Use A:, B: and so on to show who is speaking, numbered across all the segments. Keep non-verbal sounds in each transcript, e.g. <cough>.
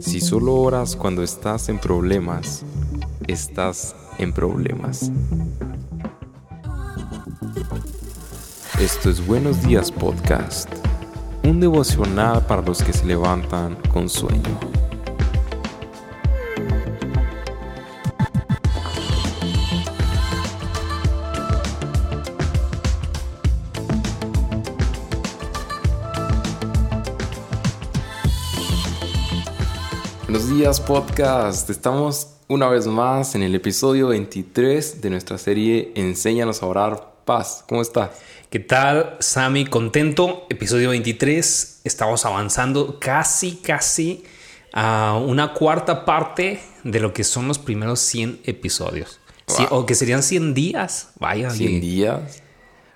A: Si solo oras cuando estás en problemas, estás en problemas. Esto es Buenos Días Podcast, un devocional para los que se levantan con sueño. Días podcast, estamos una vez más en el episodio 23 de nuestra serie Enséñanos a orar paz. ¿Cómo estás?
B: ¿Qué tal, Sammy? Contento. Episodio 23. Estamos avanzando casi, casi a una cuarta parte de lo que son los primeros 100 episodios. Sí, o que serían 100 días. Vaya.
A: 100 días.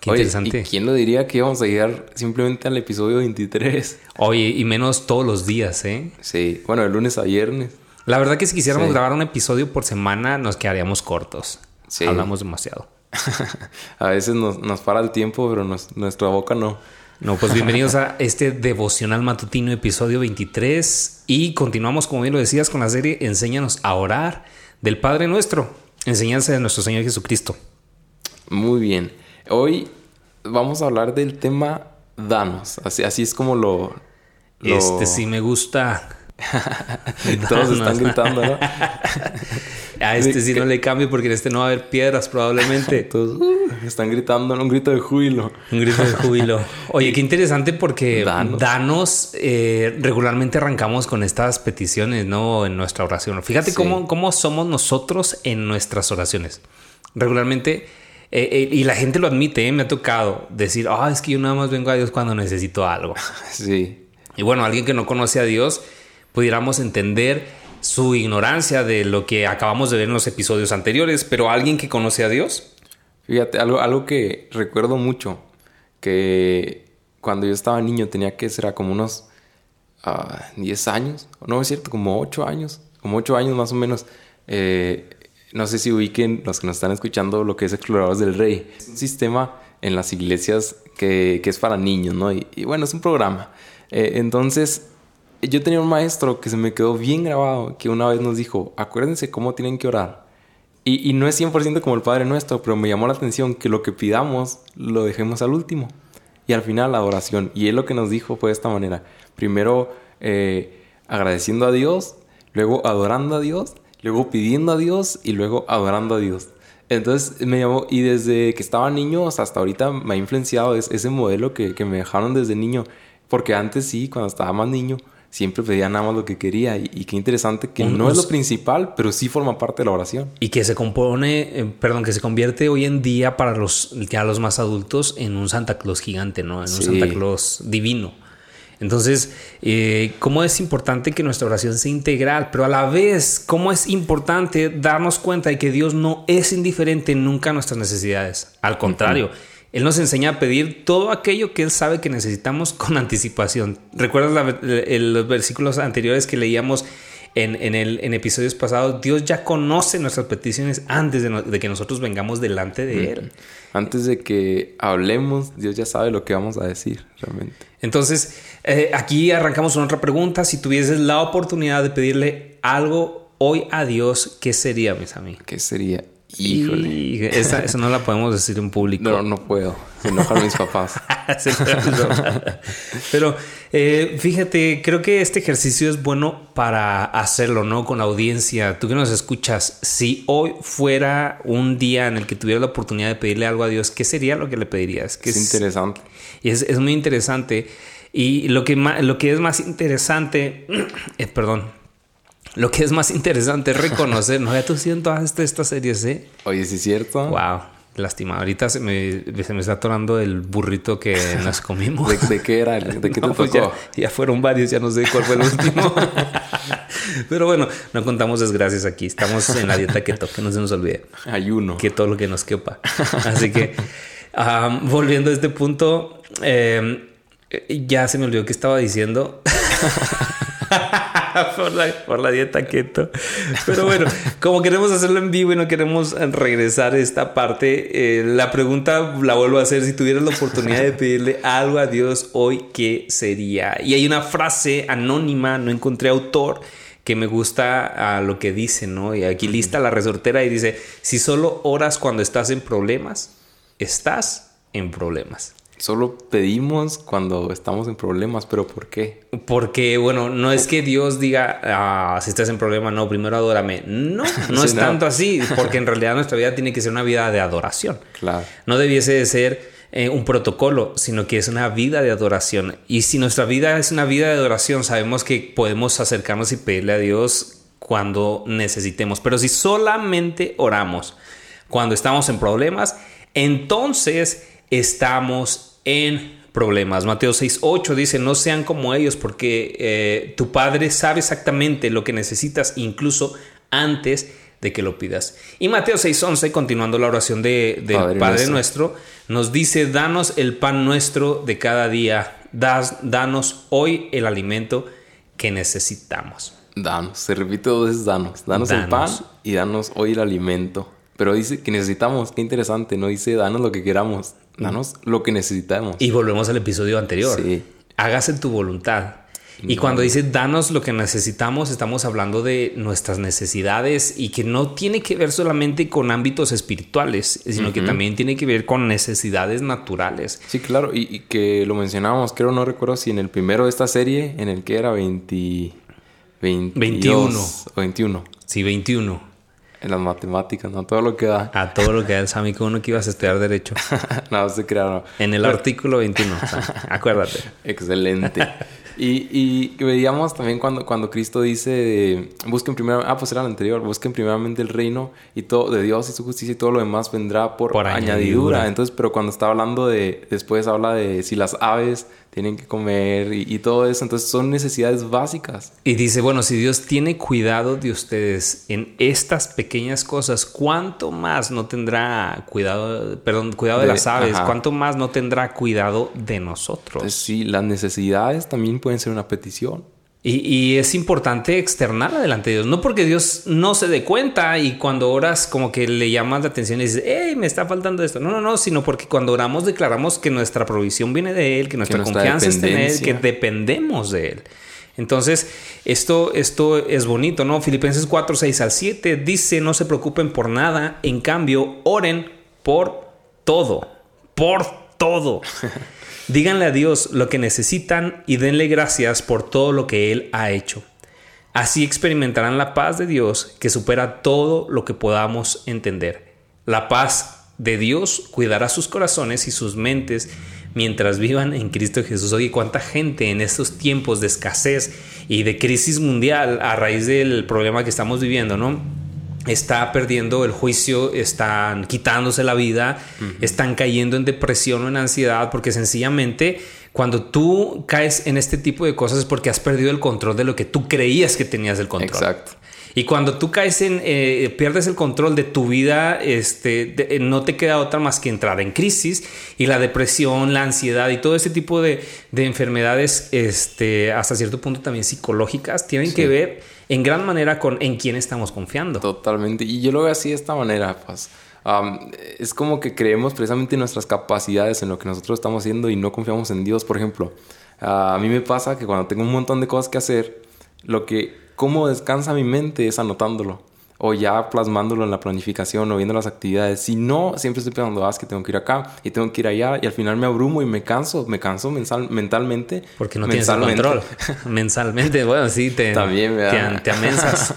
B: Qué interesante.
A: ¿y ¿Quién lo diría que íbamos a llegar simplemente al episodio 23?
B: Oye, y menos todos los días, ¿eh?
A: Sí, bueno, de lunes a viernes.
B: La verdad que si quisiéramos grabar un episodio por semana nos quedaríamos cortos. Sí. Hablamos demasiado. <laughs>
A: a veces nos, nos, para el tiempo, pero nuestra boca no.
B: No, pues bienvenidos a este devocional matutino episodio 23 y continuamos, como bien lo decías, con la serie Enséñanos a orar del Padre Nuestro, enseñanza de nuestro Señor Jesucristo.
A: Muy bien. Hoy vamos a hablar del tema danos. Así, así es como lo,
B: Este sí me gusta. <laughs>
A: Todos están gritando, ¿no? <laughs>
B: a este sí no le cambio porque en este no va a haber piedras probablemente. <laughs>
A: Todos uh, están gritando, un grito de júbilo.
B: Un grito de júbilo. Oye, qué interesante porque danos, eh, regularmente arrancamos con estas peticiones, ¿no? En nuestra oración. Fíjate cómo, cómo somos nosotros en nuestras oraciones. Regularmente eh, eh, y la gente lo admite, ¿eh? me ha tocado decir, ah, es que yo nada más vengo a Dios cuando necesito algo. <laughs>
A: Sí.
B: Y bueno, alguien que no conoce a Dios, pudiéramos entender su ignorancia de lo que acabamos de ver en los episodios anteriores, pero alguien que conoce a Dios.
A: Fíjate, algo, algo que recuerdo mucho, que cuando yo estaba niño tenía que ser como unos 10 ah, años, no es cierto, como 8 años, como 8 años más o menos. Eh, no sé si ubiquen los que nos están escuchando lo que es Exploradores del Rey. Es un sistema en las iglesias que, que es para niños, ¿no? Y, bueno, es un programa. Eh, entonces, yo tenía un maestro que se me quedó bien grabado, que una vez nos dijo, acuérdense cómo tienen que orar. Y, y no es 100% como el Padre Nuestro, pero me llamó la atención que lo que pidamos lo dejemos al último. Y al final la oración. Y él lo que nos dijo fue de esta manera. Primero eh, agradeciendo a Dios, luego adorando a Dios luego pidiendo a Dios y luego adorando a Dios. Entonces me llamó, y desde que estaba niño hasta ahorita me ha influenciado ese modelo que, me dejaron desde niño. Porque antes sí, cuando estaba más niño, siempre pedía nada más lo que quería. Y, qué interesante que no es lo principal, pero sí forma parte de la oración.
B: Y que se compone, eh, perdón, que se convierte hoy en día para los ya los más adultos en un Santa Claus gigante, ¿no? En un Santa Claus divino. Entonces, eh, ¿cómo es importante que nuestra oración sea integral? Pero a la vez, ¿cómo es importante darnos cuenta de que Dios no es indiferente nunca a nuestras necesidades? Al contrario, Él nos enseña a pedir todo aquello que Él sabe que necesitamos con <laughs> anticipación. ¿Recuerdas los versículos anteriores que leíamos? En, el, en episodios pasados, Dios ya conoce nuestras peticiones antes de, que nosotros vengamos delante de Él.
A: Antes de que hablemos, Dios ya sabe lo que vamos a decir realmente.
B: Entonces, eh, aquí arrancamos con otra pregunta. Si tuvieses la oportunidad de pedirle algo hoy a Dios, ¿qué sería, mis amigos?
A: ¿Qué sería? Híjole.
B: esa, no la podemos decir en público.
A: No, no puedo. Se enojan mis papás. <laughs>
B: Pero eh, fíjate, creo que este ejercicio es bueno para hacerlo, ¿no? Con la audiencia. Tú que nos escuchas, si hoy fuera un día en el que tuvieras la oportunidad de pedirle algo a Dios, ¿qué sería lo que le pedirías?
A: es, interesante.
B: Y es, es, muy interesante. Y lo que, lo que es más interesante, <clears throat> eh, perdón, lo que es más interesante es reconocer, no ya tú siento todas estas series, ¿eh?
A: Oye, sí es cierto.
B: Wow. Lástima, ahorita se me, se me está atorando el burrito que nos comimos.
A: ¿De, qué era? ¿De qué te <laughs>
B: pues tocó? ya, fueron varios, ya no sé cuál fue el último. <laughs> Pero bueno, no contamos desgracias aquí. Estamos en la dieta que que no se nos olvide.
A: Ayuno.
B: Que todo lo que nos quepa. Así que, volviendo a este punto, eh, ya se me olvidó que estaba diciendo. <laughs> <laughs> por, la, dieta keto. Pero bueno, como queremos hacerlo en vivo y no queremos regresar a esta parte, eh, la pregunta la vuelvo a hacer. Si tuvieras la oportunidad de pedirle algo a Dios hoy, ¿qué sería? Y hay una frase anónima, no encontré autor, que me gusta a lo que dice, ¿no? Y aquí lista la resortera y dice, si solo oras cuando estás en problemas, estás en problemas.
A: Solo pedimos cuando estamos en problemas, pero ¿por qué?
B: Porque, bueno, no es que Dios diga, ah, si estás en problemas, no, primero adórame. No, <laughs> no es tanto así, <laughs> porque en realidad nuestra vida tiene que ser una vida de adoración.
A: Claro.
B: No debiese de ser eh, un protocolo, sino que es una vida de adoración. Y si nuestra vida es una vida de adoración, sabemos que podemos acercarnos y pedirle a Dios cuando necesitemos. Pero si solamente oramos cuando estamos en problemas, entonces estamos en problemas. Mateo 6.8 dice, no sean como ellos porque eh, tu Padre sabe exactamente lo que necesitas incluso antes de que lo pidas. Y Mateo 6.11, continuando la oración de, del Padre, nuestro. nos dice, danos el pan nuestro de cada día, das, danos hoy el alimento que necesitamos.
A: Danos, se repite dos veces, danos, danos el pan y danos hoy el alimento. Pero dice que necesitamos, qué interesante, no dice danos lo que queramos, Danos lo que necesitamos.
B: Y volvemos al episodio anterior. Sí. Hágase tu voluntad. Y cuando dice danos lo que necesitamos, estamos hablando de nuestras necesidades y que no tiene que ver solamente con ámbitos espirituales, sino que también tiene que ver con necesidades naturales.
A: Sí, claro, y, que lo mencionábamos, creo, no recuerdo si en el primero de esta serie, en el que era 20,
B: 21
A: o 21.
B: Sí, 21.
A: En las matemáticas, ¿no? Todo lo que da.
B: A todo lo que da el Sami, uno que ibas a estudiar Derecho. <laughs>
A: no, se crearon.
B: En el artículo 21, <laughs> acuérdate.
A: Excelente. Y, y, veíamos también cuando, cuando Cristo dice, busquen primero, ah, pues era el anterior, busquen primeramente el reino y todo de Dios y su justicia y todo lo demás vendrá por, añadidura. Entonces, pero cuando está hablando de, después habla de si las aves tienen que comer y, todo eso. Entonces son necesidades básicas.
B: Y dice, bueno, si Dios tiene cuidado de ustedes en estas pequeñas cosas, ¿cuánto más no tendrá cuidado, perdón, cuidado de, las aves? ¿Cuánto más no tendrá cuidado de nosotros?
A: sí, las necesidades también pueden ser una petición.
B: Y, es importante externar delante de Dios. No porque Dios no se dé cuenta y cuando oras como que le llamas la atención y dices, hey, me está faltando esto. No, no, no, sino porque cuando oramos declaramos que nuestra provisión viene de Él, que nuestra, confianza está en Él, que dependemos de Él. Entonces, esto, esto es bonito, ¿no? Filipenses 4, 6 al 7 dice, no se preocupen por nada, en cambio, oren por todo, por todo. <laughs> Díganle a Dios lo que necesitan y denle gracias por todo lo que Él ha hecho. Así experimentarán la paz de Dios que supera todo lo que podamos entender. La paz de Dios cuidará sus corazones y sus mentes mientras vivan en Cristo Jesús. Oye, cuánta gente en estos tiempos de escasez y de crisis mundial a raíz del problema que estamos viviendo, ¿no? Está perdiendo el juicio, están quitándose la vida, están cayendo en depresión o en ansiedad, porque sencillamente cuando tú caes en este tipo de cosas es porque has perdido el control de lo que tú creías que tenías el control.
A: Exacto.
B: Y cuando tú caes en, eh, pierdes el control de tu vida, este, no te queda otra más que entrar en crisis y la depresión, la ansiedad y todo ese tipo de, enfermedades, este, hasta cierto punto también psicológicas, tienen que ver en gran manera con en quién estamos confiando.
A: Totalmente. Y yo lo veo así de esta manera, pues. es como que creemos precisamente en nuestras capacidades, en lo que nosotros estamos haciendo y no confiamos en Dios. Por ejemplo, a mí me pasa que cuando tengo un montón de cosas que hacer, lo que, cómo descansa mi mente es anotándolo o ya plasmándolo en la planificación o viendo las actividades. Si no, siempre estoy pensando, ah, es que tengo que ir acá y tengo que ir allá y al final me abrumo y me canso, me canso mentalmente.
B: Porque no tienes el control. <laughs> mensalmente, bueno, sí, te,
A: También,
B: te, te amensas.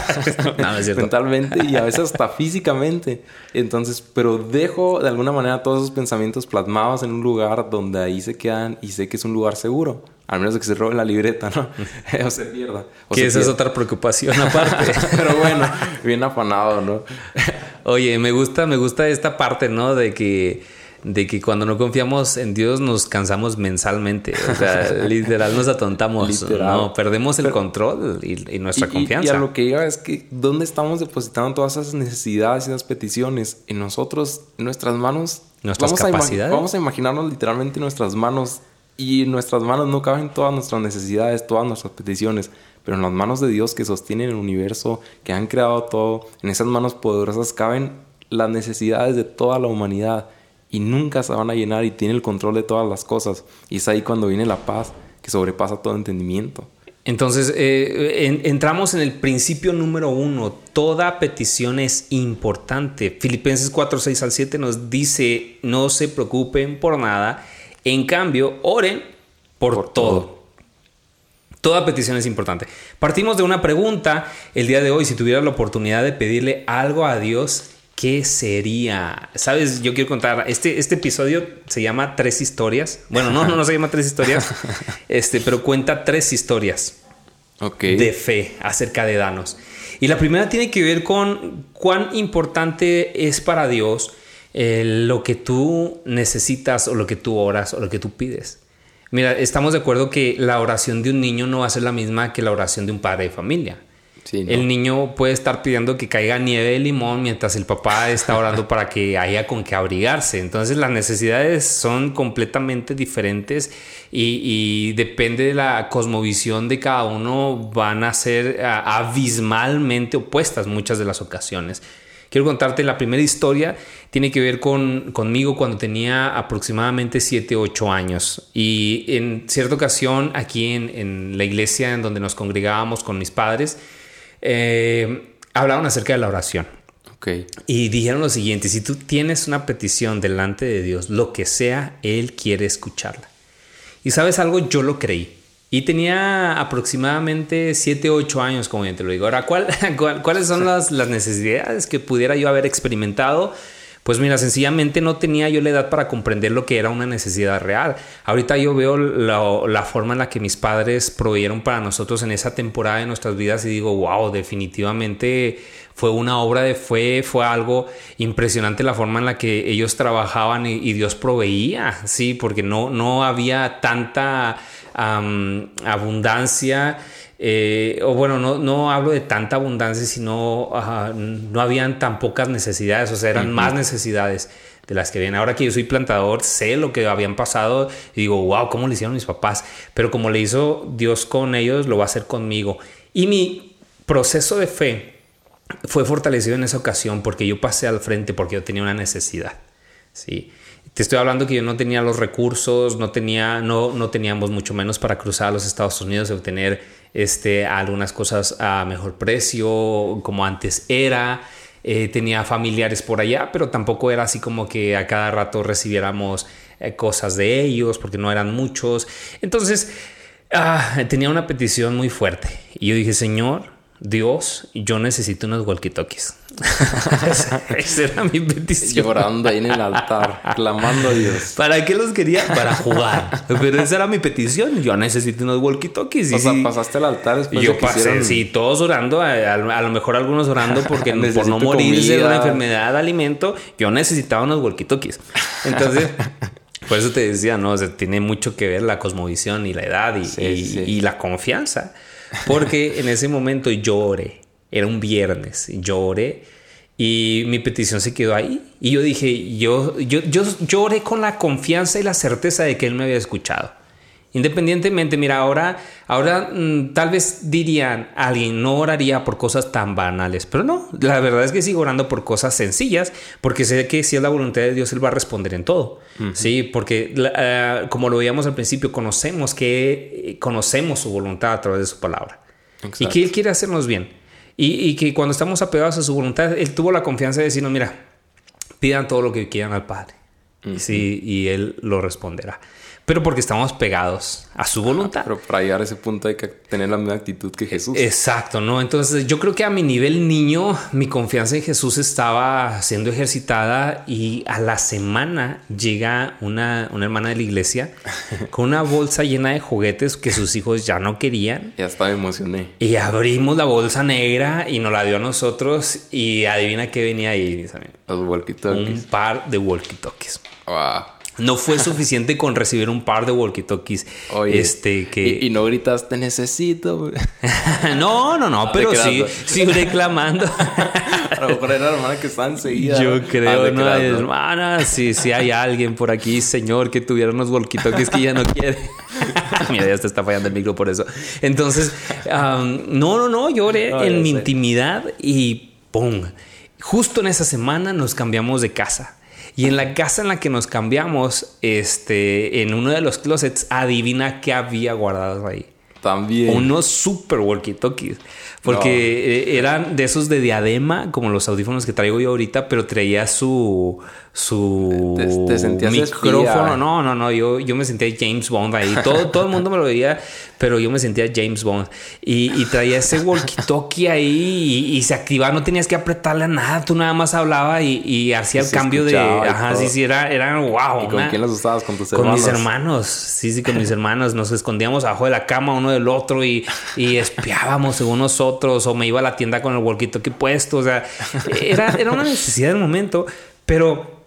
B: <laughs>
A: no, es. Mentalmente y a veces hasta físicamente. Entonces, pero dejo de alguna manera todos esos pensamientos plasmados en un lugar donde ahí se quedan y sé que es un lugar seguro. Al menos de que se robe la libreta, ¿no? <laughs> o se pierda.
B: que esa es otra preocupación <laughs> aparte.
A: Pero bueno, bien afanado, ¿no? <laughs>
B: Oye, me gusta, me gusta esta parte, ¿no? De que, de que cuando no confiamos en Dios nos cansamos mensalmente. O sea, literal nos atontamos. No, perdemos el control y, nuestra confianza.
A: Y, a lo que iba es que, ¿dónde estamos depositando todas esas necesidades y esas peticiones? En nosotros, en nuestras manos.
B: Nuestras capacidades.
A: vamos a imaginarnos literalmente nuestras manos Y nuestras manos no caben todas nuestras necesidades, todas nuestras peticiones, pero en las manos de Dios que sostienen el universo, que han creado todo, en esas manos poderosas caben las necesidades de toda la humanidad y nunca se van a llenar y tiene el control de todas las cosas. Y es ahí cuando viene la paz que sobrepasa todo entendimiento.
B: Entonces, eh, entramos en el principio número uno. Toda petición es importante. Filipenses 4, 6 al 7 nos dice, no se preocupen por nada. En cambio, oren por, todo. Toda petición es importante. Partimos de una pregunta el día de hoy. Si tuvieras la oportunidad de pedirle algo a Dios, ¿qué sería? Sabes, yo quiero contar, este, este episodio se llama Tres historias. Bueno, no, no, no se llama Tres historias, <laughs> este, pero cuenta tres historias de fe acerca de Danos. Y la primera tiene que ver con cuán importante es para Dios eh, lo que tú necesitas o lo que tú oras o lo que tú pides. Mira, estamos de acuerdo que la oración de un niño no va a ser la misma que la oración de un padre de familia. El niño puede estar pidiendo que caiga nieve de limón mientras el papá está orando para que haya con qué abrigarse. Entonces las necesidades son completamente diferentes y, depende de la cosmovisión de cada uno van a ser abismalmente opuestas muchas de las ocasiones. Quiero contarte la primera historia, tiene que ver con, conmigo cuando tenía aproximadamente 7, 8 años. Y en cierta ocasión, aquí en, en la iglesia en donde nos congregábamos con mis padres, eh, hablaron acerca de la oración. Y dijeron lo siguiente, si tú tienes una petición delante de Dios, lo que sea, Él quiere escucharla. Y sabes algo, yo lo creí. Y tenía aproximadamente 7, 8 años, como yo te lo digo. Ahora, ¿cuál, <laughs> cuáles son las, las necesidades que pudiera yo haber experimentado? Pues mira, sencillamente no tenía yo la edad para comprender lo que era una necesidad real. Ahorita yo veo la, forma en la que mis padres proveyeron para nosotros en esa temporada de nuestras vidas y digo, wow, definitivamente fue una obra de fe, fue algo impresionante la forma en la que ellos trabajaban y, Dios proveía, sí, porque no, no había tanta abundancia eh, o bueno, no, no, hablo de tanta abundancia, sino no habían tan pocas necesidades, o sea, eran más necesidades de las que vienen. Ahora que yo soy plantador, sé lo que habían pasado y digo, wow, ¿cómo le hicieron mis papás? Pero como le hizo Dios con ellos, lo va a hacer conmigo. Y mi proceso de fe fue fortalecido en esa ocasión porque yo pasé al frente porque yo tenía una necesidad. Sí. Te estoy hablando que yo no tenía los recursos, no, tenía, no, no teníamos mucho menos para cruzar a los Estados Unidos y obtener este, algunas cosas a mejor precio, como antes era. Eh, tenía familiares por allá, pero tampoco era así como que a cada rato recibiéramos eh, cosas de ellos, porque no eran muchos. Entonces, ah, tenía una petición muy fuerte. Y yo dije, Señor, Dios, yo necesito unos walkie-talkies. <laughs> Esa era mi petición.
A: Llorando ahí en el altar, clamando a Dios.
B: ¿Para qué los quería? Para jugar. Pero esa era mi petición. Yo necesito unos walkie-talkies.
A: O sea, pasaste al altar después
B: Yo pasé, sí, todos orando. A, lo mejor algunos orando <laughs> porque por no morirse de una enfermedad de alimento, yo necesitaba unos walkie-talkies. Entonces... <laughs> Por eso te decía, ¿no? O sea, tiene mucho que ver la cosmovisión y la edad y, y la confianza. Porque en ese momento lloré. Era un viernes. Lloré. Y mi petición se quedó ahí. Y yo dije, yo, yo, yo lloré con la confianza y la certeza de que él me había escuchado. Independientemente, mira, ahora, ahora mm, tal vez dirían, alguien no oraría por cosas tan banales, pero no, la verdad es que sigo orando por cosas sencillas, porque sé que si es la voluntad de Dios, Él va a responder en todo. Sí, porque ah, como lo veíamos al principio, conocemos que conocemos su voluntad a través de su palabra y que Él quiere hacernos bien. Y, que cuando estamos apegados a su voluntad, Él tuvo la confianza de decirnos, mira, pidan todo lo que quieran al Padre. sí, y Él lo responderá pero porque estamos pegados a su voluntad.
A: pero para llegar a ese punto hay que tener la misma actitud que Jesús.
B: Exacto, ¿no? Entonces yo creo que a mi nivel niño, mi confianza en Jesús estaba siendo ejercitada y a la semana llega una, una hermana de la iglesia <laughs> con una bolsa llena de juguetes que sus hijos ya no querían.
A: Ya estaba emocioné.
B: Y abrimos la bolsa negra y nos la dio a nosotros y adivina qué venía ahí.
A: Los walkie-talkies.
B: Un par de walkie-talkies.
A: Wow.
B: No fue suficiente con recibir un par de walkie-talkies. Este, que...
A: Y, no gritas, te necesito. <laughs>
B: no, no, no, pero sí, sí reclamando. <laughs>
A: lo mejor era la hermana que estaba enseguida.
B: Yo creo, no, hermana, si sí, hay alguien por aquí, señor, que tuviera unos walkie-talkies que ya no quiere. <laughs> Mira, ya te está fallando el micro por eso. Entonces, no, no, no, lloré en mi intimidad y ¡pum! Justo en esa semana nos cambiamos de casa. Y en la casa en la que nos cambiamos, este, en uno de los closets, adivina qué había guardado ahí.
A: También.
B: Unos super walkie-talkies. Porque eh, eran de esos de diadema, como los audífonos que traigo yo ahorita, pero traía su su micrófono. No, no, no. Yo, yo me sentía James Bond ahí. Todo, <laughs> todo el mundo me lo veía, pero yo me sentía James Bond. Y, traía ese walkie-talkie ahí y, se activaba. No tenías que apretarle a nada. Tú nada más hablaba y, hacía el cambio de. Ajá, sí, sí, era, era wow.
A: ¿Y con quién los usabas? ¿Con tus
B: hermanos? Con mis hermanos. Sí, sí, con mis <laughs> hermanos. Nos escondíamos abajo de la cama uno del otro y, espiábamos según nosotros. O me iba a la tienda con el walkie-talkie puesto. O sea, era, era una necesidad del momento. Pero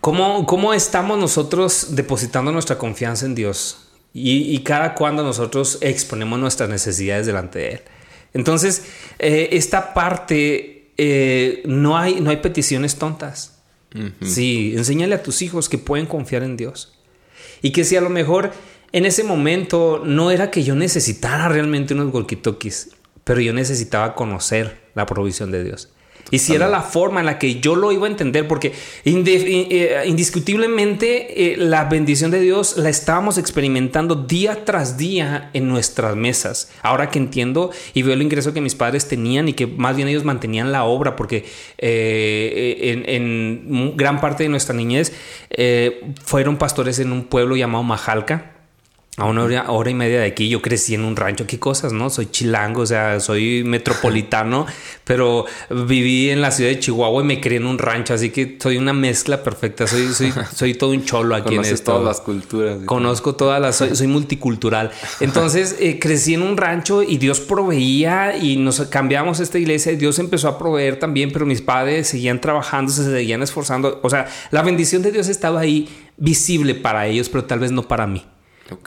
B: ¿Cómo, estamos nosotros depositando nuestra confianza en Dios? Y, cada cuando nosotros exponemos nuestras necesidades delante de Él. Entonces, eh, esta parte, eh, no, hay, no hay peticiones tontas. Sí, enséñale a tus hijos que pueden confiar en Dios. Y que si a lo mejor en ese momento no era que yo necesitara realmente unos walkie-talkies, pero yo necesitaba conocer la provisión de Dios. Y si era la forma en la que yo lo iba a entender, porque eh, indiscutiblemente eh, la bendición de Dios la estábamos experimentando día tras día en nuestras mesas. Ahora que entiendo y veo el ingreso que mis padres tenían y que más bien ellos mantenían la obra, porque eh, en, gran parte de nuestra niñez fueron pastores en un pueblo llamado Majalca a una hora, y media de aquí yo crecí en un rancho, qué cosas, ¿no? Soy chilango, o sea, soy metropolitano, <laughs> pero viví en la ciudad de Chihuahua y me crié en un rancho, así que soy una mezcla perfecta, soy, soy, <laughs> soy todo un cholo aquí en esto.
A: todas las culturas.
B: Conozco todas las, soy, multicultural. Entonces <laughs> eh, crecí en un rancho y Dios proveía y nos cambiamos esta iglesia y Dios empezó a proveer también, pero mis padres seguían trabajando, se seguían esforzando, o sea, la bendición de Dios estaba ahí visible para ellos, pero tal vez no para mí.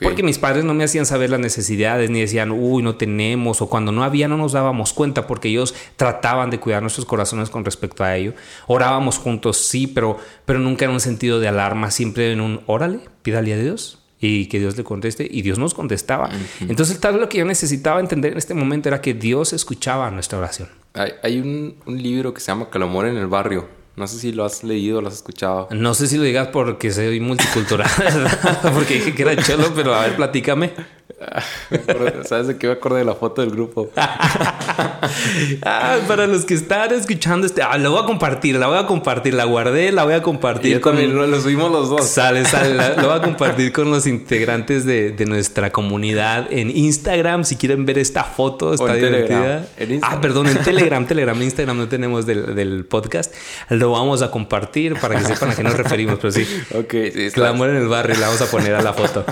B: Porque mis padres no me hacían saber las necesidades, ni decían, uy, no tenemos, o cuando no había no nos dábamos cuenta, porque ellos trataban de cuidar nuestros corazones con respecto a ello. Orábamos juntos, sí, pero, pero nunca en un sentido de alarma, siempre en un, órale, pídale a Dios y que Dios le conteste, y Dios nos contestaba. Entonces, tal vez lo que yo necesitaba entender en este momento era que Dios escuchaba nuestra oración.
A: Hay, un, un libro que se llama Calomor en el barrio no sé si lo has leído lo has escuchado.
B: No sé si lo digas porque soy multicultural, <laughs> porque dije que era cholo, pero a ver, platícame.
A: ¿Sabes de qué me acordé de la foto del grupo? <laughs>
B: ah, para los que están escuchando este, ah, la voy a compartir, la voy a compartir, la guardé, la voy a compartir.
A: con también lo subimos los dos.
B: Sale, sale, la, voy a compartir con los integrantes de, nuestra comunidad en Instagram. Si quieren ver esta foto, está divertida. Ah, perdón, en Telegram, Telegram, Instagram no tenemos del, podcast. Lo vamos a compartir para que sepan a qué nos referimos, pero sí.
A: Ok, sí.
B: Clamor en el barrio, la vamos a poner a la foto.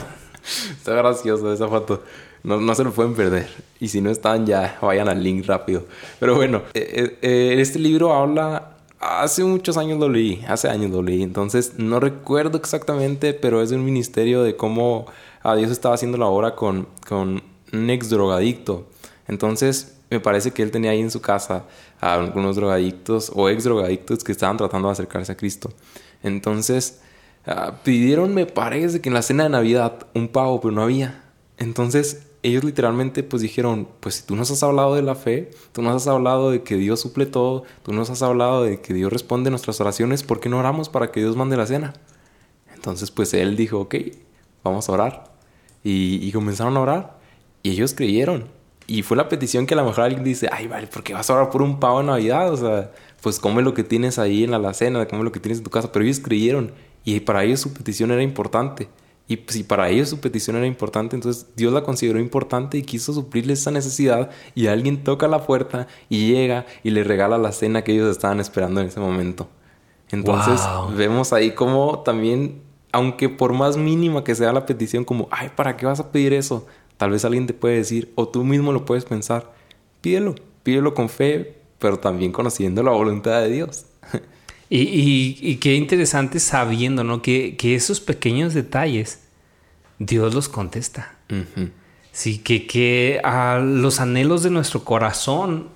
A: Está gracioso esa foto. No, no, se lo pueden perder. Y si no están, ya vayan al link rápido. Pero bueno, eh, eh, eh, este libro habla. Hace muchos años lo leí, hace años lo leí. Entonces no recuerdo exactamente, pero es un ministerio de cómo a Dios estaba haciendo la obra con, con un ex drogadicto. Entonces me parece que él tenía ahí en su casa a algunos drogadictos o ex drogadictos que estaban tratando de acercarse a Cristo. Entonces Ah, pidieron, me parece que en la cena de Navidad, un pavo, pero no había. Entonces ellos literalmente pues dijeron, pues si tú nos has hablado de la fe, tú nos has hablado de que Dios suple todo, tú nos has hablado de que Dios responde nuestras oraciones, ¿por qué no oramos para que Dios mande la cena? Entonces pues él dijo, ok, vamos a orar. Y, y comenzaron a orar y ellos creyeron. Y fue la petición que a lo mejor alguien dice, ay, vale, ¿por qué vas a orar por un pavo en Navidad? O sea, pues come lo que tienes ahí en la alacena, come lo que tienes en tu casa. Pero ellos creyeron y para ellos su petición era importante. Y si para ellos su petición era importante, entonces Dios la consideró importante y quiso suplirles esa necesidad. Y alguien toca la puerta y llega y le regala la cena que ellos estaban esperando en ese momento. Entonces vemos ahí como también, aunque por más mínima que sea la petición, como, ay, ¿para qué vas a pedir eso? Tal vez alguien te puede decir, o tú mismo lo puedes pensar, pídelo, pídelo con fe, pero también conociendo la voluntad de Dios. <laughs>
B: Y, qué interesante sabiendo, ¿no? Que, esos pequeños detalles, Dios los contesta. Sí, que, que a los anhelos de nuestro corazón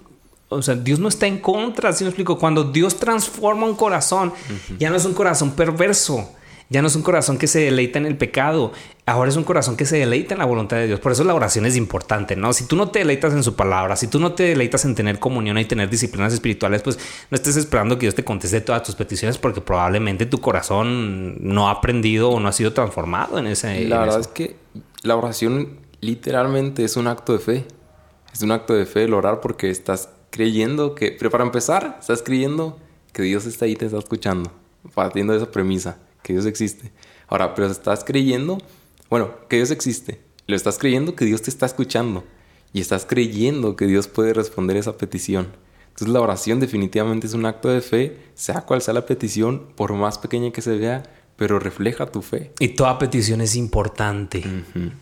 B: o sea, Dios no está en contra, ¿sí me explico? Cuando Dios transforma un corazón, ya no es un corazón perverso, ya no es un corazón que se deleita en el pecado, ahora es un corazón que se deleita en la voluntad de Dios. Por eso la oración es importante, ¿no? Si tú no te deleitas en su palabra, si tú no te deleitas en tener comunión y tener disciplinas espirituales, pues no estés esperando que Dios te conteste todas tus peticiones porque probablemente tu corazón no ha aprendido o no ha sido transformado en ese.
A: La verdad es que la oración literalmente es un acto de fe. Es un acto de fe el orar porque estás creyendo que, pero para empezar, estás creyendo que Dios está ahí y te está escuchando, partiendo de esa premisa que Dios existe. Ahora, pero estás creyendo, bueno, que Dios existe. Lo estás creyendo que Dios te está escuchando. Y estás creyendo que Dios puede responder esa petición. Entonces la oración definitivamente es un acto de fe, sea cual sea la petición, por más pequeña que se vea, pero refleja tu fe.
B: Y toda petición es importante.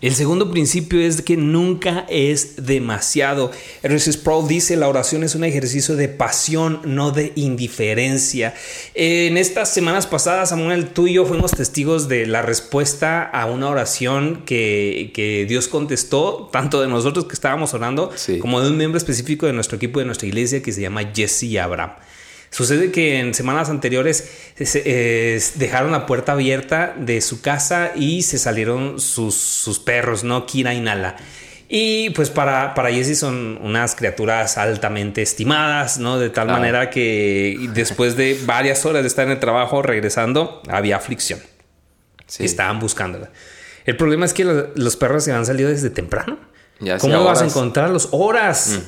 B: El segundo principio es que nunca es demasiado. R.C. Sproul dice, la oración es un ejercicio de pasión, no de indiferencia. En estas semanas pasadas, Samuel, tú y yo fuimos testigos de la respuesta a una oración que, que Dios contestó, tanto de nosotros que estábamos orando, como de un miembro específico de nuestro equipo de nuestra iglesia que se llama Jesse Abraham. Sucede que en semanas anteriores dejaron la puerta abierta de su casa y se salieron sus, sus perros, ¿no? Kira y Nala. Y pues para, para Jessie son unas criaturas altamente estimadas, ¿no? De tal manera que después de varias horas de estar en el trabajo regresando, había aflicción. Sí. Estaban buscándola. El problema es que los perros se han salido desde temprano. Ya ¿Cómo vas a encontrarlos? Horas.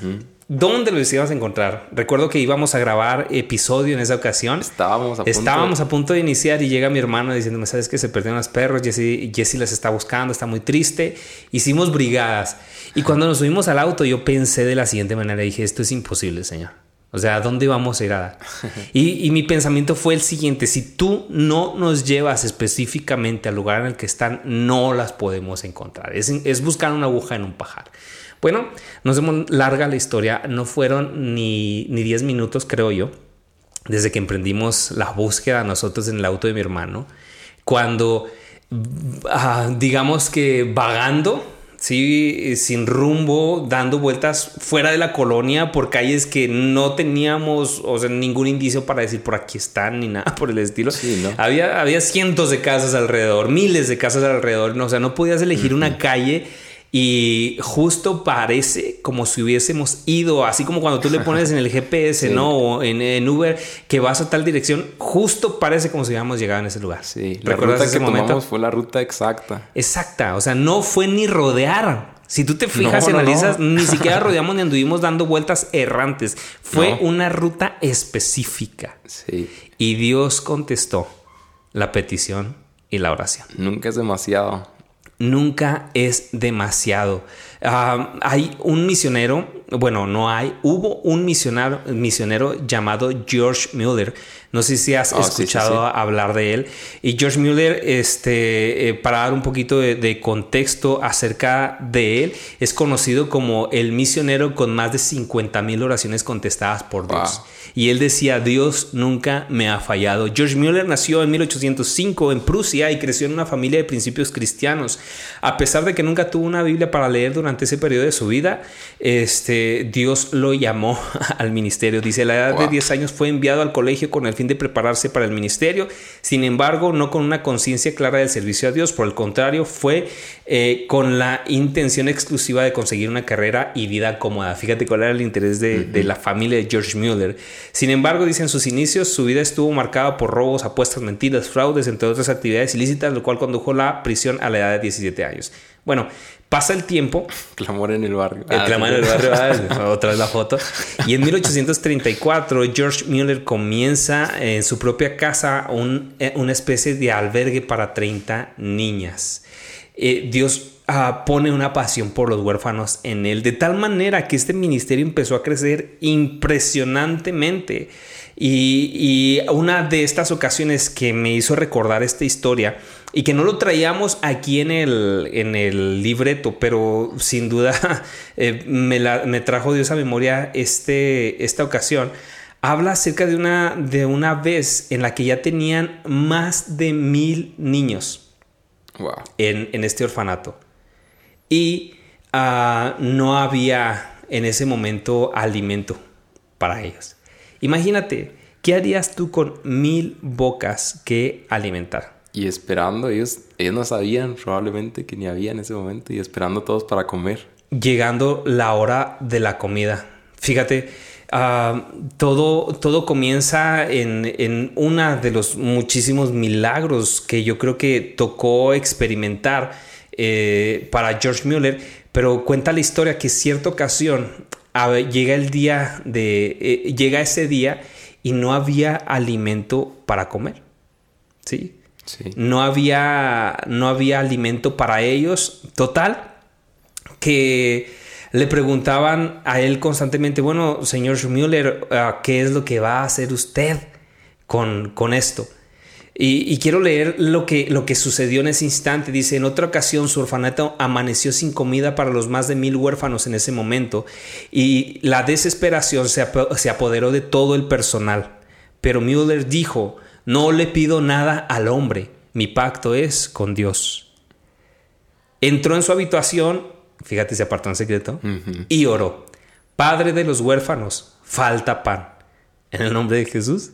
B: ¿Dónde los íbamos a encontrar? Recuerdo que íbamos a grabar episodio en esa ocasión.
A: Estábamos a punto,
B: Estábamos a punto de iniciar y llega mi hermano diciéndome, ¿sabes que se perdieron los perros? Jesse, Jesse las está buscando, está muy triste. Hicimos brigadas. Y cuando nos subimos al auto, yo pensé de la siguiente manera. Dije, esto es imposible, señor. O sea, ¿a dónde vamos a ir a dar? <laughs> Y, y, mi pensamiento fue el siguiente, si tú no nos llevas específicamente al lugar en el que están, no las podemos encontrar. Es, es buscar una aguja en un pajar. Bueno, nos vemos larga la historia, no fueron ni, ni 10 minutos, creo yo, desde que emprendimos la búsqueda nosotros en el auto de mi hermano, cuando, ah, digamos que vagando, sí, sin rumbo, dando vueltas fuera de la colonia por calles que no teníamos, o sea, ningún indicio para decir por aquí están ni nada por el estilo. había, había cientos de casas alrededor, miles de casas alrededor, o sea, no podías elegir una calle y justo parece como si hubiésemos ido, así como cuando tú le <laughs> pones en el GPS, ¿no? O en, Uber que vas a tal dirección, justo parece como si hubiéramos llegado en ese lugar.
A: Sí, la ruta que tomamos fue la ruta exacta.
B: Exacta, o sea, no fue ni rodear. Si tú te fijas y analizas, ni <laughs> siquiera rodeamos ni anduvimos dando vueltas errantes. Fue una ruta específica.
A: Sí.
B: Y Dios contestó la petición y la oración.
A: Nunca es demasiado
B: nunca es demasiado. Ah, hay un misionero, bueno, no hay, hubo un misionero, misionero llamado George Mueller. No sé si has oh, escuchado hablar de él. Y George Mueller, este, eh, para dar un poquito de, contexto acerca de él, es conocido como el misionero con más de 50 mil oraciones contestadas por Dios y él decía, Dios nunca me ha fallado. George Mueller nació en 1805 en Prusia y creció en una familia de principios cristianos. A pesar de que nunca tuvo una Biblia para leer durante ese periodo de su vida, este, Dios lo llamó <laughs> al ministerio. Dice, a la edad de 10 años fue enviado al colegio con el fin de prepararse para el ministerio, sin embargo, no con una conciencia clara del servicio a Dios, por el contrario, fue eh, con la intención exclusiva de conseguir una carrera y vida cómoda. Fíjate cuál era el interés de, de la familia de George Mueller. Sin embargo, dice en sus inicios, su vida estuvo marcada por robos, apuestas, mentiras, fraudes, entre otras actividades ilícitas, lo cual condujo a la prisión a la edad de 17 años. Bueno, pasa el tiempo. <laughs>
A: Clamor en el barrio.
B: El clamor en el barrio, ah, <laughs> otra vez la foto. Y en 1834, George Mueller comienza en su propia casa eh, una especie de albergue para 30 niñas. Eh, Dios Ah, pone una pasión por los huérfanos en él, de tal manera que este ministerio empezó a crecer impresionantemente. Y, una de estas ocasiones que me hizo recordar esta historia y que no lo traíamos aquí en el, en el libreto, pero sin duda <laughs> eh, me, me, trajo Dios a memoria este, esta ocasión, habla acerca de una, de una vez en la que ya tenían más de mil niños en, en este orfanato y ah, no había en ese momento alimento. para ellos. Imagínate, ¿qué harías tú con mil bocas que alimentar?
A: Y esperando, ellos, ellos no sabían probablemente que ni había en ese momento y esperando todos para comer.
B: Llegando la hora de la comida. Fíjate, ah, todo, todo comienza en, en uno de los muchísimos milagros que yo creo que tocó experimentar eh, para George Mueller, pero cuenta la historia que cierta ocasión llega el día de eh, llega ese día y no había alimento para comer. ¿Sí? sí. No había no había alimento para ellos. Total que le preguntaban a él constantemente, bueno, señor Müller, ah, ¿qué es lo que va a hacer usted con, con esto? Y, quiero leer lo que, lo que sucedió en ese instante. Dice, en otra ocasión su orfanato amaneció sin comida para los más de mil huérfanos en ese momento y la desesperación se, se apoderó de todo el personal. Pero Müller dijo, no le pido nada al hombre, mi pacto es con Dios. Entró en su habitación, fíjate, se apartó en secreto, y oró, Padre de los huérfanos, falta pan. En el nombre de Jesús,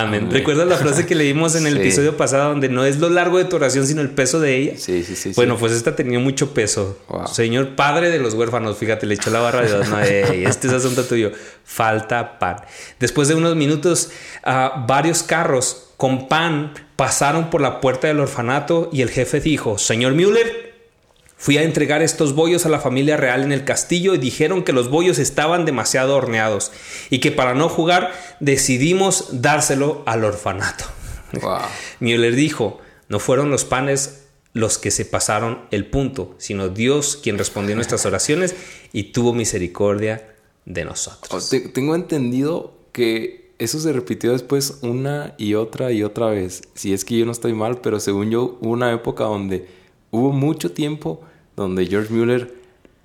B: Amén. ¿Recuerdas la frase que leímos en el <laughs> episodio pasado donde no es lo largo de tu oración, sino el peso de ella?
A: Sí, sí, sí.
B: Bueno, pues esta tenía mucho peso. Señor Padre de los huérfanos, fíjate, le echó la barra de dos. No, este es asunto tuyo. Falta pan. Después de unos minutos, uh, varios carros con pan pasaron por la puerta del orfanato y el jefe dijo, Señor Müller, Fui a entregar estos bollos a la familia real en el castillo y dijeron que los bollos estaban demasiado horneados y que para no jugar decidimos dárselo al orfanato. <laughs> Müller dijo, no fueron los panes los que se pasaron el punto, sino Dios quien respondió nuestras <laughs> oraciones y tuvo misericordia de nosotros.
A: Oh, tengo entendido que eso se repitió después una y otra y otra vez. Si es que yo no estoy mal, pero según yo hubo una época donde hubo mucho tiempo donde George Mueller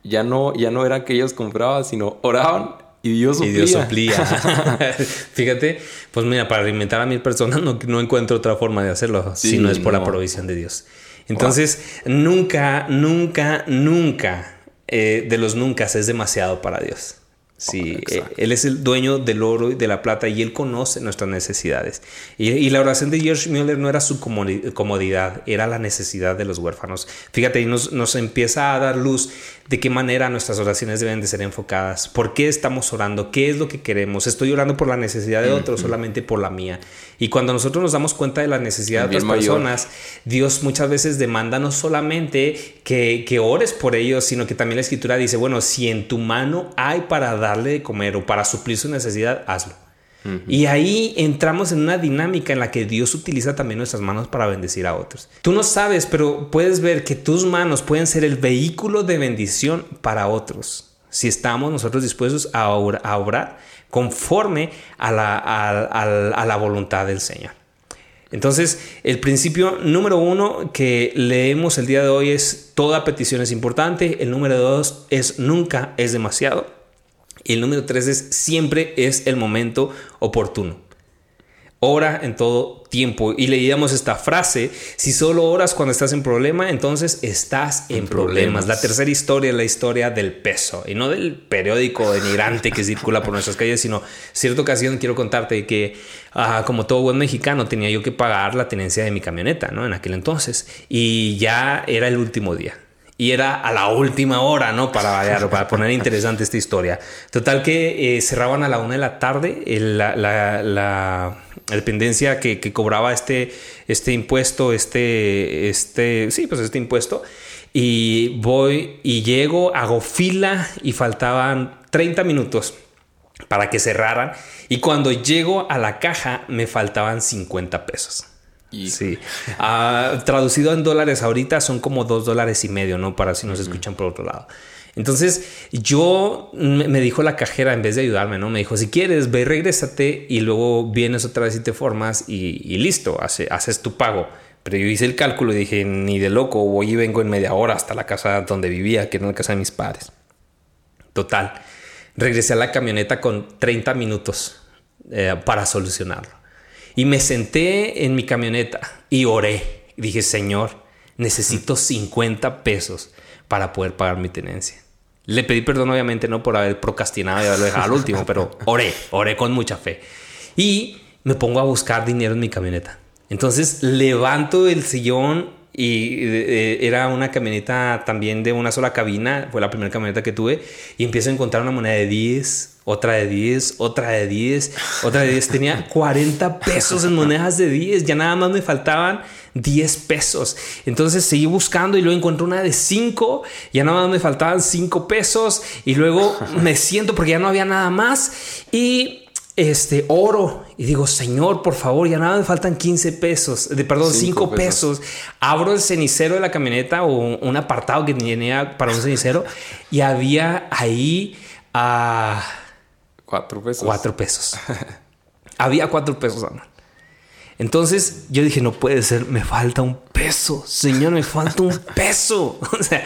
A: ya no, ya no era que ellos compraban, sino oraban y Dios suplía. Y Dios suplía. <laughs> <laughs>
B: Fíjate, pues mira, para alimentar a mil personas no, no encuentro otra forma de hacerlo, si no es por la provisión de Dios. Entonces, nunca, nunca, nunca, eh, de los nunca es demasiado para Dios. Sí, eh, Él es el dueño del oro y de la plata y Él conoce nuestras necesidades. Y, la oración de George Mueller no era su comodidad, era la necesidad de los huérfanos. Fíjate, y nos, nos empieza a dar luz de qué manera nuestras oraciones deben de ser enfocadas, por qué estamos orando, qué es lo que queremos. Estoy orando por la necesidad de otros, solamente por la mía. Y cuando nosotros nos damos cuenta de la necesidad de otras personas, Dios muchas veces demanda no solamente que, que ores por ellos, sino que también la escritura dice, bueno, si en tu mano hay para darle de comer o para suplir su necesidad, hazlo. Y ahí entramos en una dinámica en la que Dios utiliza también nuestras manos para bendecir a otros. Tú no sabes, pero puedes ver que tus manos pueden ser el vehículo de bendición para otros. Si estamos nosotros dispuestos a, obrar conforme a la, a la voluntad del Señor. Entonces, el principio número uno que leemos el día de hoy es toda petición es importante. El número dos es nunca es demasiado. Y el número tres es siempre es el momento oportuno. Ora en todo tiempo. Y leíamos esta frase, si solo oras cuando estás en problema, entonces estás en, problemas. La tercera historia es la historia del peso, y no del periódico denigrante que circula por nuestras calles, sino cierta ocasión quiero contarte que ah, como todo buen mexicano tenía yo que pagar la tenencia de mi camioneta, ¿no? En aquel entonces. Y ya era el último día y era a la última hora, ¿no? Para para poner interesante esta historia. Total que eh, cerraban a la una de la tarde la, dependencia que, cobraba este, este impuesto, este, este, sí, pues este impuesto. Y voy y llego, hago fila y faltaban 30 minutos para que cerraran. Y cuando llego a la caja me faltaban 50 pesos. Sí. Ah, traducido en dólares ahorita son como dos dólares y medio, ¿no? Para si nos escuchan por otro lado. Entonces yo me dijo la cajera en vez de ayudarme, ¿no? Me dijo, si quieres, ve, regrésate y luego vienes otra vez y te formas y, listo, haces tu pago. Pero yo hice el cálculo y dije, ni de loco, voy y vengo en media hora hasta la casa donde vivía, que era la casa de mis padres. Total. Regresé a la camioneta con 30 minutos eh, para solucionarlo. Y me senté en mi camioneta y oré. Dije, Señor, necesito 50 pesos para poder pagar mi tenencia. Le pedí perdón, obviamente, no por haber procrastinado y haberlo dejado al último, pero oré, oré con mucha fe. Y me pongo a buscar dinero en mi camioneta. Entonces levanto el sillón y eh, era una camioneta también de una sola cabina, fue la primera camioneta que tuve, y empiezo a encontrar una moneda de 10, otra de 10, otra de 10, otra de 10. Tenía <laughs> 40 pesos en monedas de 10, ya nada más me faltaban 10 pesos. Entonces seguí buscando y luego encontré una de 5, ya nada más me faltaban 5 pesos y luego me siento porque ya no había nada más y este oro y digo, Señor, por favor, ya nada me faltan 15 pesos, de, perdón, 5 pesos. Abro el cenicero de la camioneta o un apartado que tenía para un cenicero y había ahí a
A: 4 pesos.
B: 4 pesos. había 4 pesos, entonces yo dije, no puede ser, me falta un peso, Señor, me falta un peso. <laughs> o sea,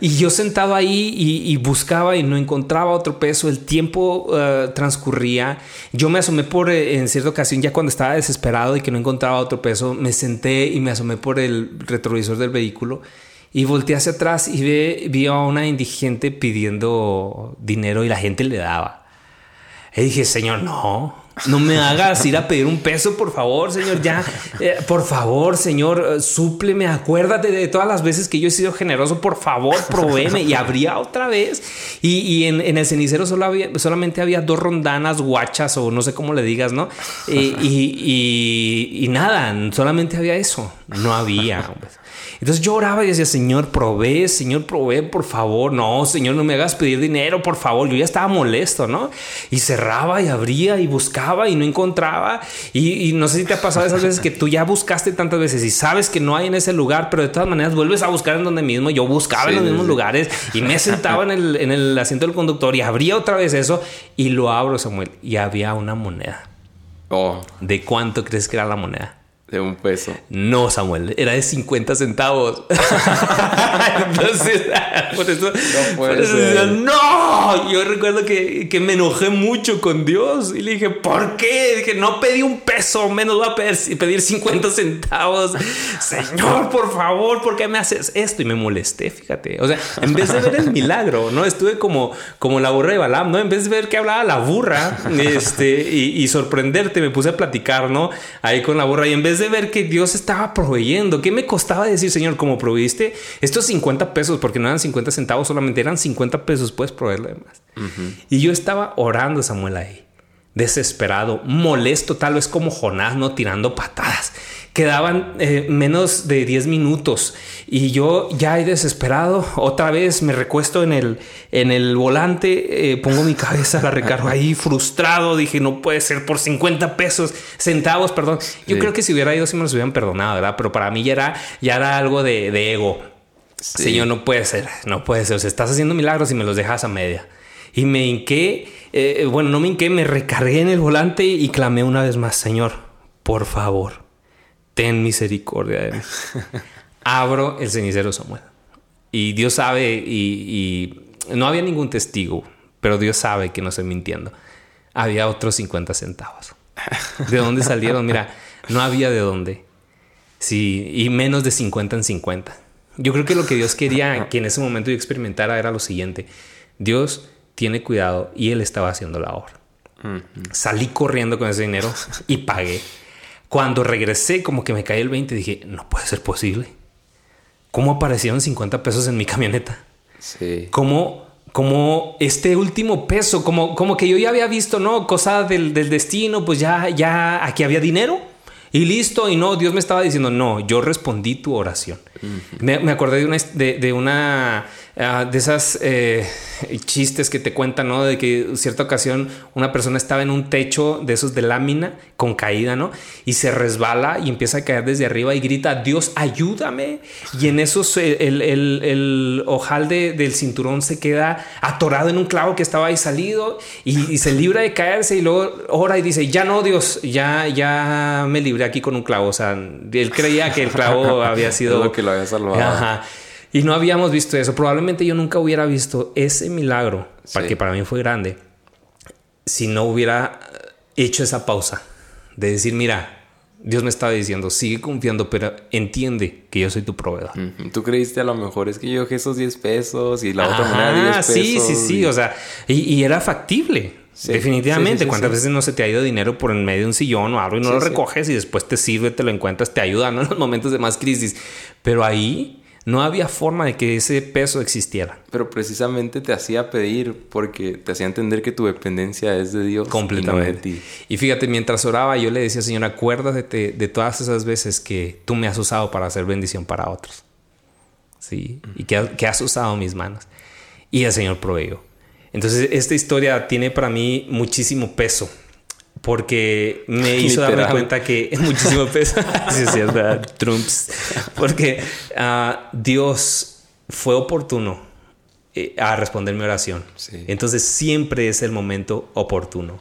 B: y yo sentado ahí y, buscaba y no encontraba otro peso, el tiempo uh, transcurría, yo me asomé por, eh, en cierta ocasión, ya cuando estaba desesperado y que no encontraba otro peso, me senté y me asomé por el retrovisor del vehículo y volteé hacia atrás y vi, vi a una indigente pidiendo dinero y la gente le daba. Y dije, Señor, no, no me hagas ir a pedir un peso, por favor, Señor. Ya, eh, por favor, Señor, eh, súpleme. Acuérdate de todas las veces que yo he sido generoso. Por favor, provéeme. Y abría otra vez. Y, en, el cenicero solo había, solamente había dos rondanas, guachas o no sé cómo le digas, ¿no? y, y nada, solamente había eso. No había. <laughs> Entonces yo oraba y decía, Señor, provee, Señor, provee, por favor. No, Señor, no me hagas pedir dinero, por favor. Yo ya estaba molesto, ¿no? Y cerraba y abría y buscaba y no encontraba. Y, no sé si te ha pasado esas veces que tú ya buscaste tantas veces y sabes que no hay en ese lugar, pero de todas maneras vuelves a buscar en donde mismo. Yo buscaba en los mismos lugares y me sentaba en el, en el asiento del conductor y abría otra vez eso y lo abro, Samuel. Y había una moneda.
A: Oh.
B: ¿De cuánto crees que era la moneda?
A: De un peso.
B: No, Samuel, era de 50 centavos. <laughs> Entonces, <laughs> por eso, no, puede no. Yo recuerdo que, que, me enojé mucho con Dios y le dije, ¿por qué? Dije, no pedí un peso, menos voy a pedir, pedir 50 centavos. <laughs> Señor, por favor, ¿por qué me haces esto? Y me molesté, fíjate. O sea, en vez de ver el milagro, ¿no? Estuve como, como la burra de Balam, ¿no? En vez de ver que hablaba la burra este, y, y sorprenderte, me puse a platicar, ¿no? Ahí con la burra y en vez de de ver que Dios estaba proveyendo. ¿Qué me costaba decir, Señor, como proveíste estos 50 pesos? Porque no eran 50 centavos, solamente eran 50 pesos, puedes proveerlo demás. Y yo estaba orando, Samuel, ahí, desesperado, molesto, tal vez como Jonás, no tirando patadas. Quedaban eh, menos de 10 minutos y yo ya desesperado. Otra vez me recuesto en el, en el volante, eh, pongo mi cabeza, la recargo ahí frustrado. Dije, no puede ser por 50 pesos, centavos, perdón. Yo creo que si hubiera ido, si me los hubieran perdonado, ¿verdad? Pero para mí ya era, ya era algo de, ego. Señor, no puede ser, no puede ser. O sea, estás haciendo milagros y me los dejas a media. Y me hinqué, eh, bueno, no me hinqué, me recargué en el volante y clamé una vez más, Señor, por favor ten misericordia de mí. <laughs> Abro el cenicero Samuel. Y Dios sabe, y, no había ningún testigo, pero Dios sabe que no estoy mintiendo. Había otros 50 centavos. ¿De dónde salieron? Mira, no había de dónde. Sí, y menos de 50 en 50. Yo creo que lo que Dios quería que en ese momento yo experimentara era lo siguiente. Dios tiene cuidado y Él estaba haciendo la obra. Salí corriendo con ese dinero y pagué. Cuando regresé, como que me caí el 20 y dije, no puede ser posible. ¿Cómo aparecieron 50 pesos en mi camioneta?
A: Sí.
B: ¿Cómo, como este último peso, como, como que yo ya había visto, ¿no? Cosa del, del destino, pues ya, ya aquí había dinero y listo. Y no, Dios me estaba diciendo, no, yo respondí tu oración. Me, acordé de una, de, de Ah, de esas eh, chistes que te cuentan, ¿no? De que en cierta ocasión una persona estaba en un techo de esos de lámina con caída, ¿no? Y se resbala y empieza a caer desde arriba y grita, Dios, ayúdame. Y en eso el, el, ojal del cinturón se queda atorado en un clavo que estaba ahí salido y, se libra de caerse y luego ora y dice, ya no, Dios, ya, ya me libré aquí con un clavo. O sea, él creía que el clavo había sido... <laughs>
A: había salvado.
B: Ajá. Y no habíamos visto eso. Probablemente yo nunca hubiera visto ese milagro, para que para mí fue grande, si no hubiera hecho esa pausa de decir, mira, Dios me estaba diciendo, sigue confiando, pero entiende que yo soy tu proveedor.
A: Tú creíste a lo mejor es que yo dejé esos 10 pesos y la otra moneda 10 pesos.
B: Sí, sí, sí, o sea, y, era factible. Definitivamente, cuántas veces no se te ha ido dinero por en medio de un sillón o algo y no lo recoges y después te sirve, te lo encuentras, te ayuda <laughs> en los momentos de más crisis. Pero ahí no había forma de que ese peso existiera.
A: Pero precisamente te hacía pedir porque te hacía entender que tu dependencia es de Dios.
B: Completamente. Y, fíjate, mientras oraba yo le decía, Señor, acuérdate de, todas esas veces que tú me has usado para hacer bendición para otros. Sí. Y que, que has usado mis manos. Y el Señor proveyó. Entonces, esta historia tiene para mí muchísimo peso porque me <laughs> hizo darme cuenta que es muchísimo peso. <laughs> sí, es verdad. Trumps. Porque ah, Dios fue oportuno eh, a responder mi oración. Entonces siempre es el momento oportuno.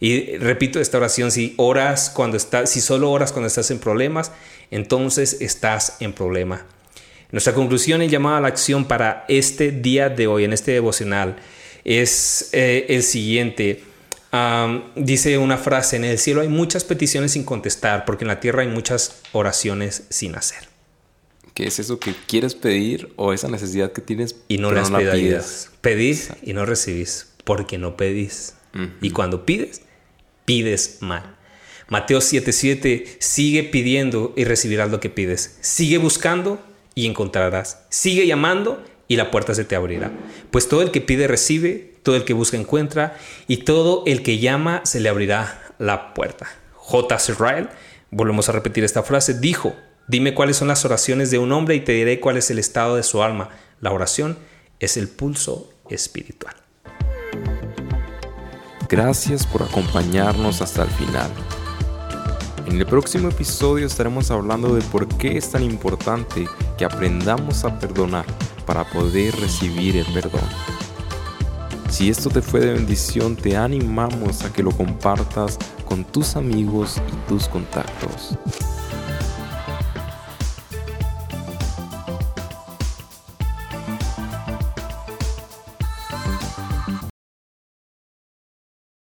B: Y repito esta oración, si oras cuando estás, si solo oras cuando estás en problemas, entonces estás en problema. Nuestra conclusión y llamada a la acción para este día de hoy, en este devocional, es eh, el siguiente dice una frase, en el cielo hay muchas peticiones sin contestar, porque en la tierra hay muchas oraciones sin hacer.
A: ¿Qué es eso que quieres pedir o esa necesidad que tienes
B: y no las pides? Pedís y no recibís, porque no pedís. Y cuando pides, pides mal. Mateo 7:7 sigue pidiendo y recibirás lo que pides. Sigue buscando y encontrarás. Sigue llamando y la puerta se te abrirá. Pues todo el que pide recibe, todo el que busca encuentra, y todo el que llama se le abrirá la puerta. J. Israel, volvemos a repetir esta frase, dijo, dime cuáles son las oraciones de un hombre y te diré cuál es el estado de su alma. La oración es el pulso espiritual.
A: Gracias por acompañarnos hasta el final. En el próximo episodio estaremos hablando de por qué es tan importante que aprendamos a perdonar para poder recibir el perdón. Si esto te fue de bendición, te animamos a que lo compartas con tus amigos y tus contactos.